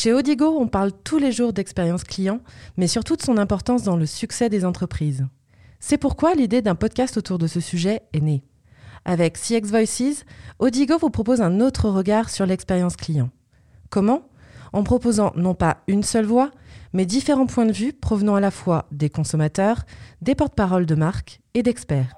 Chez Odigo, on parle tous les jours d'expérience client, mais surtout de son importance dans le succès des entreprises. C'est pourquoi l'idée d'un podcast autour de ce sujet est née. Avec CX Voices, Odigo vous propose un autre regard sur l'expérience client. Comment? En proposant non pas une seule voix, mais différents points de vue provenant à la fois des consommateurs, des porte-paroles de marques et d'experts.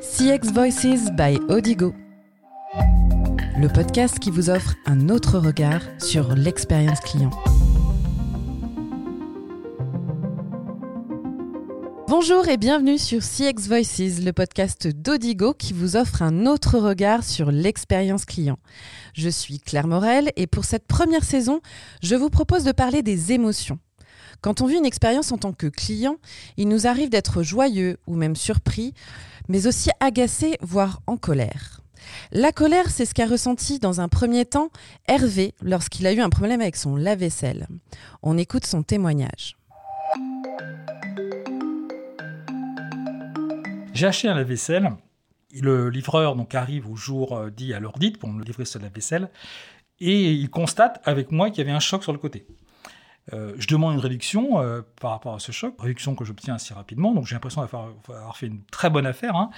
CX Voices by Odigo. Le podcast qui vous offre un autre regard sur l'expérience client. Bonjour et bienvenue sur CX Voices, le podcast d'Odigo qui vous offre un autre regard sur l'expérience client. Je suis Claire Morel et pour cette première saison, je vous propose de parler des émotions. Quand on vit une expérience en tant que client, il nous arrive d'être joyeux ou même surpris, mais aussi agacé, voire en colère. La colère, c'est ce qu'a ressenti dans un premier temps Hervé lorsqu'il a eu un problème avec son lave-vaisselle. On écoute son témoignage. J'ai acheté un lave-vaisselle. Le livreur donc arrive au jour euh, dit à l'heure dite pour me livrer ce lave-vaisselle et il constate avec moi qu'il y avait un choc sur le côté. Euh, je demande une réduction euh, par rapport à ce choc, réduction que j'obtiens assez rapidement, donc j'ai l'impression d'avoir fait une très bonne affaire. Hein.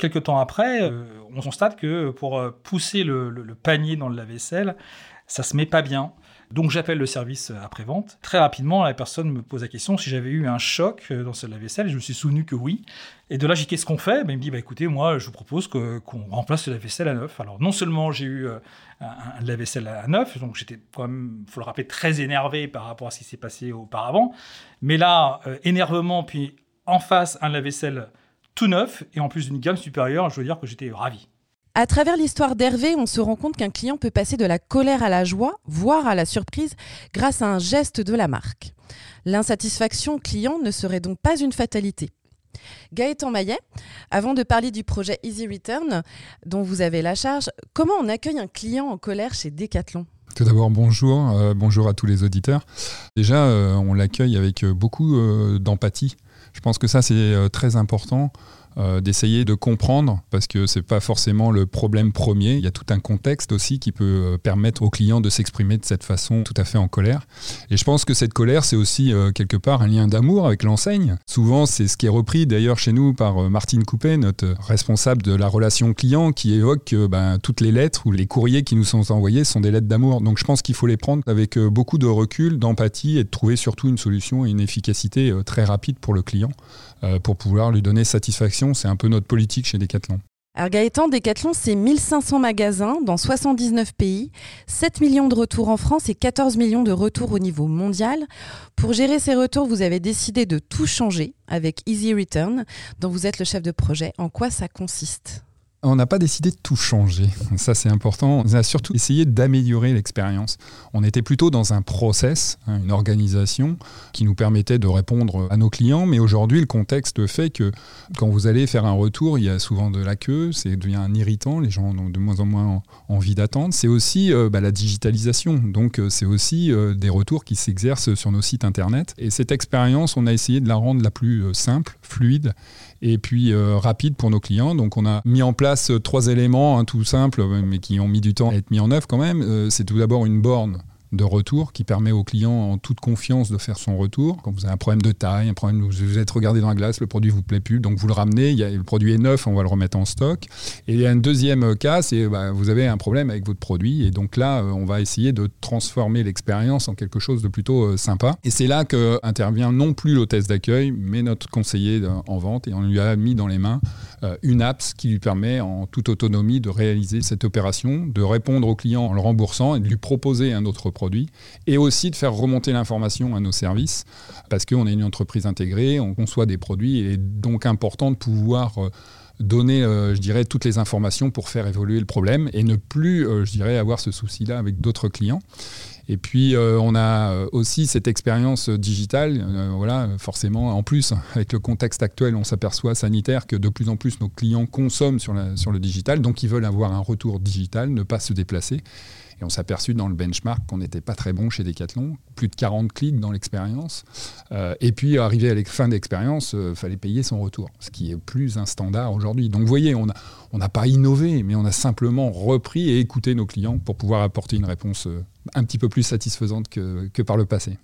Quelques temps après, on constate que pour pousser le, panier dans le lave-vaisselle, ça se met pas bien. Donc j'appelle le service après-vente. Très rapidement, la personne me pose la question si j'avais eu un choc euh, dans ce lave-vaisselle. Je me suis souvenu que oui. Et de là, j'ai qu'est-ce qu'on fait? Ben, Il me dit bah, écoutez, moi, je vous propose qu'on remplace le lave-vaisselle à neuf. Alors non seulement j'ai eu euh, un, lave-vaisselle à neuf, donc j'étais quand même, faut le rappeler, très énervé par rapport à ce qui s'est passé auparavant. Mais là, euh, énervement, puis en face, un lave-vaisselle tout neuf, et en plus d'une gamme supérieure, je veux dire que j'étais ravi. À travers l'histoire d'Hervé, on se rend compte qu'un client peut passer de la colère à la joie, voire à la surprise, grâce à un geste de la marque. L'insatisfaction client ne serait donc pas une fatalité. Gaëtan Maillet, avant de parler du projet Easy Return, dont vous avez la charge, comment on accueille un client en colère chez Decathlon? Tout d'abord, bonjour, euh, bonjour à tous les auditeurs. Déjà, euh, on l'accueille avec euh, beaucoup d'empathie. Je pense que ça, c'est très important. Euh, d'essayer de comprendre, parce que ce n'est pas forcément le problème premier. Il y a tout un contexte aussi qui peut euh, permettre aux clients de s'exprimer de cette façon tout à fait en colère. Et je pense que cette colère, c'est aussi euh, quelque part un lien d'amour avec l'enseigne. Souvent, c'est ce qui est repris d'ailleurs chez nous par Martine Coupet, notre responsable de la relation client, qui évoque que ben, toutes les lettres ou les courriers qui nous sont envoyés sont des lettres d'amour. Donc je pense qu'il faut les prendre avec beaucoup de recul, d'empathie et de trouver surtout une solution et une efficacité très rapide pour le client pour pouvoir lui donner satisfaction c'est un peu notre politique chez Decathlon. Alors Gaëtan, Decathlon, c'est 1500 magasins dans 79 pays, 7 millions de retours en France et 14 millions de retours au niveau mondial. Pour gérer ces retours, vous avez décidé de tout changer avec Easy Return, dont vous êtes le chef de projet. En quoi ça consiste? On n'a pas décidé de tout changer, ça c'est important. On a surtout essayé d'améliorer l'expérience. On était plutôt dans un process, hein, une organisation qui nous permettait de répondre à nos clients, mais aujourd'hui le contexte fait que quand vous allez faire un retour, il y a souvent de la queue, c'est devient irritant, les gens ont de moins en moins envie d'attendre. C'est aussi euh, bah, la digitalisation, donc euh, c'est aussi euh, des retours qui s'exercent sur nos sites internet. Et cette expérience, on a essayé de la rendre la plus simple, fluide et puis rapide pour nos clients. Donc on a mis en place trois éléments hein, tout simples, mais qui ont mis du temps à être mis en œuvre quand même. Euh, c'est tout d'abord une borne de retour qui permet au client en toute confiance de faire son retour. Quand vous avez un problème de taille, un problème où vous êtes regardé dans la glace, le produit vous plaît plus, donc vous le ramenez, il y a, le produit est neuf, on va le remettre en stock. Et il y a un deuxième cas, c'est bah, vous avez un problème avec votre produit et donc là, euh, on va essayer de transformer l'expérience en quelque chose de plutôt euh, sympa. Et c'est là que intervient non plus l'hôtesse d'accueil, mais notre conseiller en vente et on lui a mis dans les mains euh, une app qui lui permet en toute autonomie de réaliser cette opération, de répondre au client en le remboursant et de lui proposer un autre produit et aussi de faire remonter l'information à nos services, parce qu'on est une entreprise intégrée, on conçoit des produits, et donc important de pouvoir euh, donner, euh, je dirais, toutes les informations pour faire évoluer le problème et ne plus, euh, je dirais, avoir ce souci-là avec d'autres clients. Et puis, on a aussi cette expérience digitale. voilà, forcément, en plus, avec le contexte actuel, on s'aperçoit sanitaire que de plus en plus nos clients consomment sur, sur le digital, donc ils veulent avoir un retour digital, ne pas se déplacer. Et on s'est aperçu dans le benchmark qu'on n'était pas très bon chez Decathlon, plus de 40 clics dans l'expérience. Euh, et puis, arrivé à la fin d'expérience, il fallait payer son retour, ce qui est plus un standard aujourd'hui. Donc, vous voyez, on n'a pas innové, mais on a simplement repris et écouté nos clients pour pouvoir apporter une réponse un petit peu plus satisfaisante que par le passé.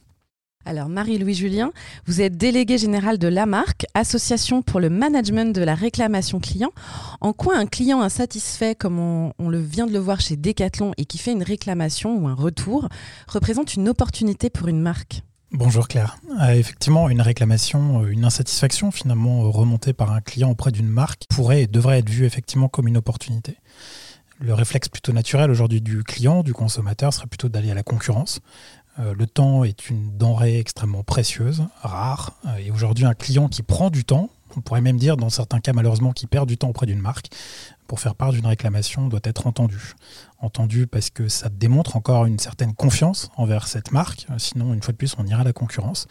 Alors Marie-Louis Julien, vous êtes déléguée générale de la association pour le management de la réclamation client. En quoi un client insatisfait, comme on, le vient de le voir chez Decathlon, et qui fait une réclamation ou un retour, représente une opportunité pour une marque? Bonjour Claire. Euh, effectivement, une réclamation, euh, une insatisfaction finalement euh, remontée par un client auprès d'une marque pourrait et devrait être vue effectivement comme une opportunité. Le réflexe plutôt naturel aujourd'hui du client, du consommateur, serait plutôt d'aller à la concurrence, le temps est une denrée extrêmement précieuse, rare, euh, et aujourd'hui un client qui prend du temps, on pourrait même dire dans certains cas malheureusement qui perd du temps auprès d'une marque, pour faire part d'une réclamation doit être entendu. Entendu parce que ça démontre encore une certaine confiance envers cette marque, sinon une fois de plus on ira à la concurrence.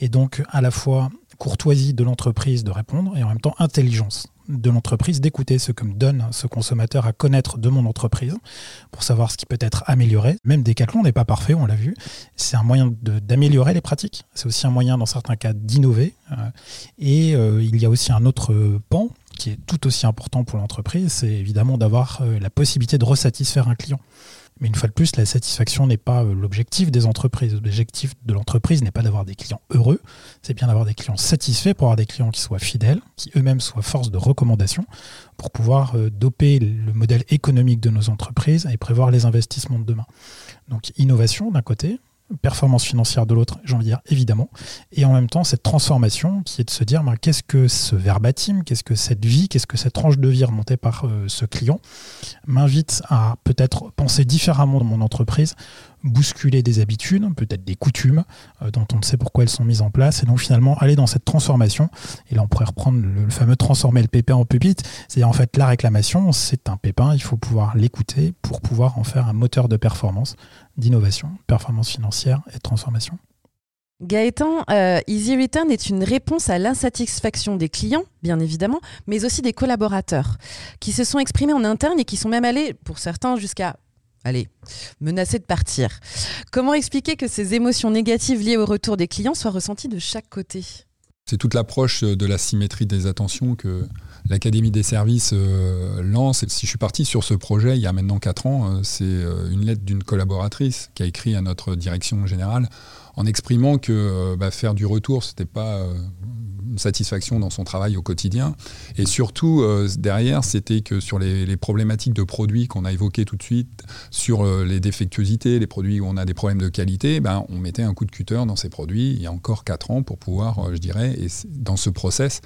Et donc à la fois courtoisie de l'entreprise de répondre et en même temps intelligence de l'entreprise d'écouter ce que me donne ce consommateur à connaître de mon entreprise pour savoir ce qui peut être amélioré. Même Decathlon n'est pas parfait, on l'a vu. C'est un moyen d'améliorer les pratiques. C'est aussi un moyen, dans certains cas, d'innover. Euh, et euh, il y a aussi un autre pan qui est tout aussi important pour l'entreprise, c'est évidemment d'avoir euh, la possibilité de resatisfaire un client. Mais une fois de plus, la satisfaction n'est pas euh, l'objectif des entreprises. L'objectif de l'entreprise n'est pas d'avoir des clients heureux, c'est bien d'avoir des clients satisfaits pour avoir des clients qui soient fidèles, qui eux-mêmes soient force de recommandation, pour pouvoir euh, doper le modèle économique de nos entreprises et prévoir les investissements de demain. Donc innovation d'un côté, performance financière de l'autre, j'ai envie de dire évidemment, et en même temps cette transformation qui est de se dire ben, qu'est-ce que ce verbatim, qu'est-ce que cette vie, qu'est-ce que cette tranche de vie remontée par euh, ce client m'invite à peut-être penser différemment de mon entreprise, bousculer des habitudes, peut-être des coutumes euh, dont on ne sait pourquoi elles sont mises en place, et donc finalement aller dans cette transformation. Et là, on pourrait reprendre le, fameux transformer le pépin en pépite. C'est-à-dire en fait la réclamation, c'est un pépin, il faut pouvoir l'écouter pour pouvoir en faire un moteur de performance, d'innovation, performance financière et de transformation. Gaëtan, euh, Easy Return est une réponse à l'insatisfaction des clients, bien évidemment, mais aussi des collaborateurs, qui se sont exprimés en interne et qui sont même allés, pour certains, jusqu'à allez, menacé de partir. Comment expliquer que ces émotions négatives liées au retour des clients soient ressenties de chaque côté? C'est toute l'approche de la symétrie des attentions que l'Académie des services euh, lance. si je suis parti sur ce projet il y a maintenant 4 ans, euh, c'est euh, une lettre d'une collaboratrice qui a écrit à notre direction générale en exprimant que bah, faire du retour, ce n'était pas satisfaction dans son travail au quotidien. Et surtout, euh, derrière, c'était que sur les, problématiques de produits qu'on a évoquées tout de suite, sur euh, les défectuosités, les produits où on a des problèmes de qualité, ben, on mettait un coup de cutter dans ces produits il y a encore 4 ans pour pouvoir, euh, je dirais, et dans ce process.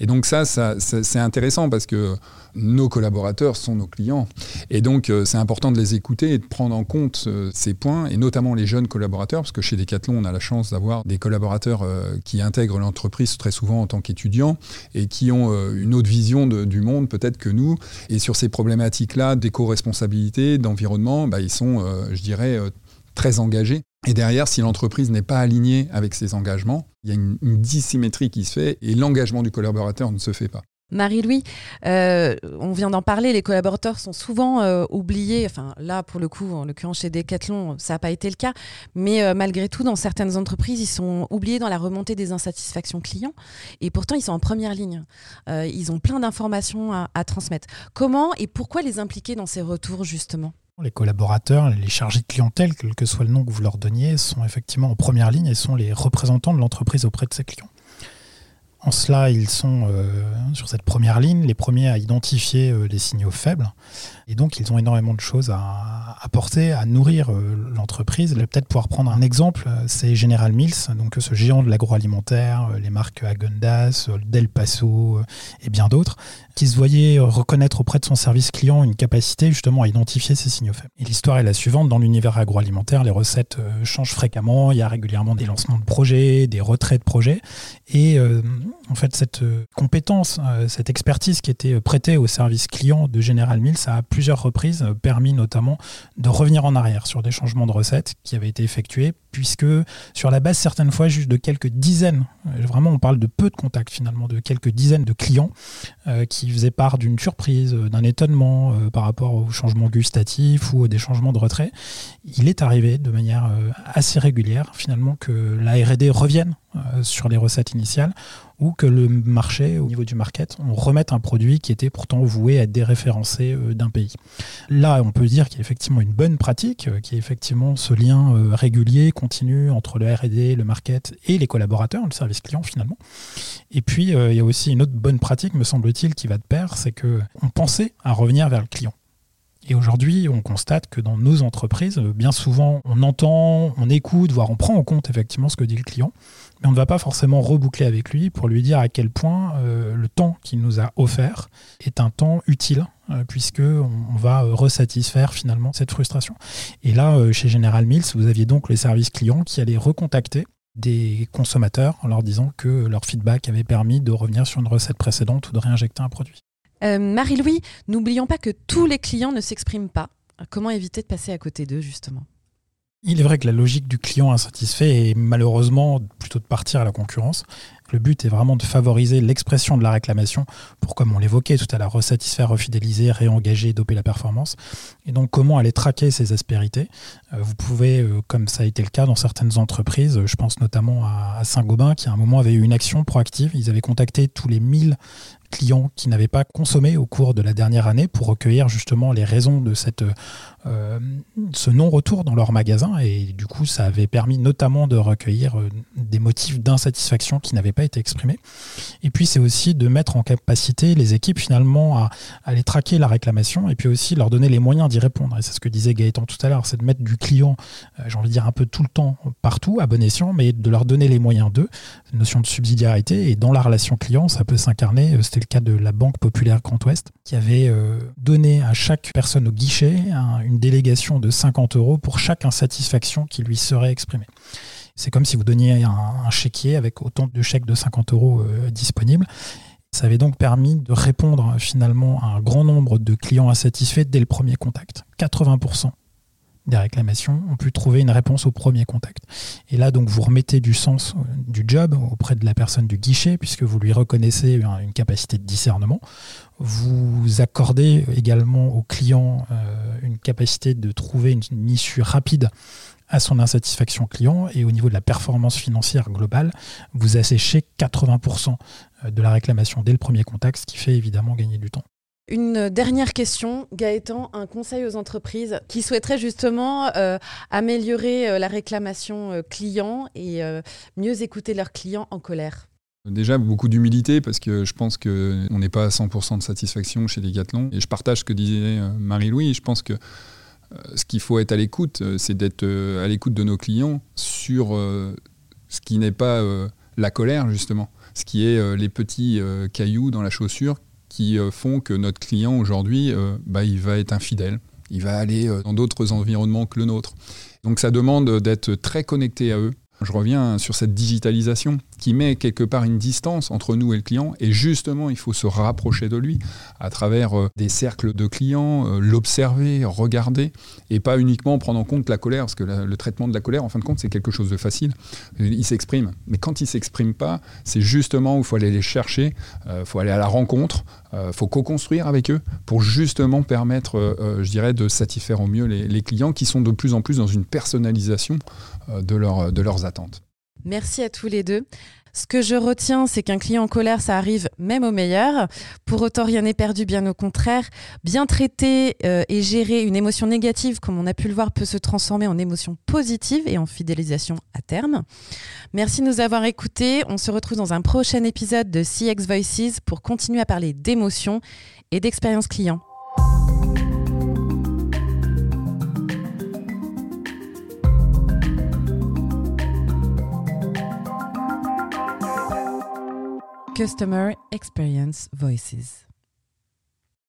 Et donc ça, ça c'est intéressant parce que nos collaborateurs sont nos clients. Et donc, c'est important de les écouter et de prendre en compte ces points, et notamment les jeunes collaborateurs, parce que chez Decathlon, on a la chance d'avoir des collaborateurs qui intègrent l'entreprise très souvent en tant qu'étudiants et qui ont une autre vision du monde peut-être que nous. Et sur ces problématiques-là d'éco-responsabilité, d'environnement, bah, ils sont, je dirais, très engagés. Et derrière, si l'entreprise n'est pas alignée avec ses engagements, il y a une dissymétrie qui se fait et l'engagement du collaborateur ne se fait pas. Marie-Louis, euh, on vient d'en parler, les collaborateurs sont souvent euh, oubliés. Enfin, là, pour le coup, en l'occurrence chez Decathlon, ça n'a pas été le cas. Mais euh, malgré tout, dans certaines entreprises, ils sont oubliés dans la remontée des insatisfactions clients. Et pourtant, ils sont en première ligne. ils ont plein d'informations à, transmettre. Comment et pourquoi les impliquer dans ces retours, justement? Les collaborateurs, les chargés de clientèle, quel que soit le nom que vous leur donniez, sont effectivement en première ligne et sont les représentants de l'entreprise auprès de ses clients. En cela, ils sont euh, sur cette première ligne, les premiers à identifier euh, les signaux faibles. Et donc, ils ont énormément de choses à apporter, à nourrir euh, l'entreprise. Peut-être pouvoir prendre un exemple, c'est General Mills, ce géant de l'agroalimentaire, les marques Agundas, Del Paso et bien d'autres, qui se voyait reconnaître auprès de son service client une capacité justement à identifier ces signaux faibles. Et l'histoire est la suivante, dans l'univers agroalimentaire, les recettes changent fréquemment, il y a régulièrement des lancements de projets, des retraits de projets, et en fait, cette euh, compétence, euh, cette expertise qui était prêtée au service client de General Mills a à plusieurs reprises euh, permis notamment de revenir en arrière sur des changements de recettes qui avaient été effectués, puisque sur la base certaines fois juste de quelques dizaines, vraiment on parle de peu de contacts finalement, de quelques dizaines de clients qui faisait part d'une surprise, d'un étonnement par rapport aux changements gustatifs ou des changements de retrait, il est arrivé de manière assez régulière finalement que la R&D revienne sur les recettes initiales ou que le marché, au niveau du market, on remette un produit qui était pourtant voué à être déréférencé euh, d'un pays. Là, on peut dire qu'il y a effectivement une bonne pratique, euh, qui est effectivement ce lien euh, régulier, continu entre le R&D, le market et les collaborateurs, le service client finalement. Et puis, il y a aussi une autre bonne pratique, me semble-t-il, qui va de pair, c'est que on pensait à revenir vers le client. Et aujourd'hui, on constate que dans nos entreprises, bien souvent, on entend, on écoute, voire on prend en compte effectivement ce que dit le client, mais on ne va pas forcément reboucler avec lui pour lui dire à quel point euh, le temps qu'il nous a offert est un temps utile, euh, puisque on, va euh, resatisfaire finalement cette frustration. Et là, chez General Mills, vous aviez donc les services clients qui allaient recontacter des consommateurs en leur disant que leur feedback avait permis de revenir sur une recette précédente ou de réinjecter un produit. Marie-Louis, n'oublions pas que tous les clients ne s'expriment pas. Comment éviter de passer à côté d'eux, justement? Il est vrai que la logique du client insatisfait est malheureusement plutôt de partir à la concurrence. Le but est vraiment de favoriser l'expression de la réclamation pour, comme on l'évoquait tout à l'heure, resatisfaire, refidéliser, réengager, doper la performance. Et donc, comment aller traquer ces aspérités? Euh, Vous pouvez, euh, comme ça a été le cas dans certaines entreprises, je pense notamment à Saint-Gobain, qui à un moment avait eu une action proactive. Ils avaient contacté tous les 1000 clients qui n'avaient pas consommé au cours de la dernière année pour recueillir justement les raisons de euh, ce non-retour dans leur magasin. Et du coup, ça avait permis notamment de recueillir des motifs d'insatisfaction qui n'avaient pas été exprimés. Et puis, c'est aussi de mettre en capacité les équipes finalement à, aller traquer la réclamation et puis aussi leur donner les moyens d'y répondre. Et c'est ce que disait Gaëtan tout à l'heure, c'est de mettre du client, euh, j'ai envie de dire un peu tout le temps, partout, à bon escient, mais de leur donner les moyens d'eux. Une notion de subsidiarité. Et dans la relation client, ça peut s'incarner, c'était le cas de la Banque Populaire Grand Ouest, qui avait euh, donné à chaque personne au guichet une délégation de 50 euros pour chaque insatisfaction qui lui serait exprimée. C'est comme si vous donniez un, chéquier avec autant de chèques de 50 euros euh, disponibles. Ça avait donc permis de répondre finalement à un grand nombre de clients insatisfaits dès le premier contact. 80% des réclamations, on peut trouver une réponse au premier contact. Et là, donc, vous remettez du sens euh, du job auprès de la personne du guichet, puisque vous lui reconnaissez une capacité de discernement. Vous accordez également au client euh, une capacité de trouver une, issue rapide à son insatisfaction client et au niveau de la performance financière globale, vous asséchez 80% de la réclamation dès le premier contact, ce qui fait évidemment gagner du temps. Une dernière question, Gaëtan, un conseil aux entreprises qui souhaiteraient justement euh, améliorer euh, la réclamation euh, client et mieux écouter leurs clients en colère? Déjà, beaucoup d'humilité parce que je pense qu'on n'est pas à 100% de satisfaction chez Decathlon. Et je partage ce que disait Marie-Louis. Je pense que ce qu'il faut être à l'écoute, c'est d'être à l'écoute de nos clients sur ce qui n'est pas la colère, justement. Ce qui est les petits cailloux dans la chaussure qui euh, font que notre client aujourd'hui, euh, bah, il va être infidèle. Il va aller euh, dans d'autres environnements que le nôtre. Donc ça demande d'être très connecté à eux. Je reviens sur cette digitalisation qui met quelque part une distance entre nous et le client. Et justement, il faut se rapprocher de lui à travers euh, des cercles de clients, euh, l'observer, regarder, et pas uniquement prendre en compte la colère, parce que le traitement de la colère, en fin de compte, c'est quelque chose de facile. Il s'exprime. Mais quand il ne s'exprime pas, c'est justement où il faut aller les chercher, il euh, faut aller à la rencontre, il faut co-construire avec eux pour justement permettre, je dirais, de satisfaire au mieux les, clients qui sont de plus en plus dans une personnalisation de leurs attentes. Merci à tous les deux. Ce que je retiens, c'est qu'un client en colère, ça arrive même au meilleur. Pour autant, rien n'est perdu, bien au contraire. Bien traiter euh, et gérer une émotion négative, comme on a pu le voir, peut se transformer en émotion positive et en fidélisation à terme. Merci de nous avoir écoutés. On se retrouve dans un prochain épisode de CX Voices pour continuer à parler d'émotions et d'expérience client. Customer Experience Voices.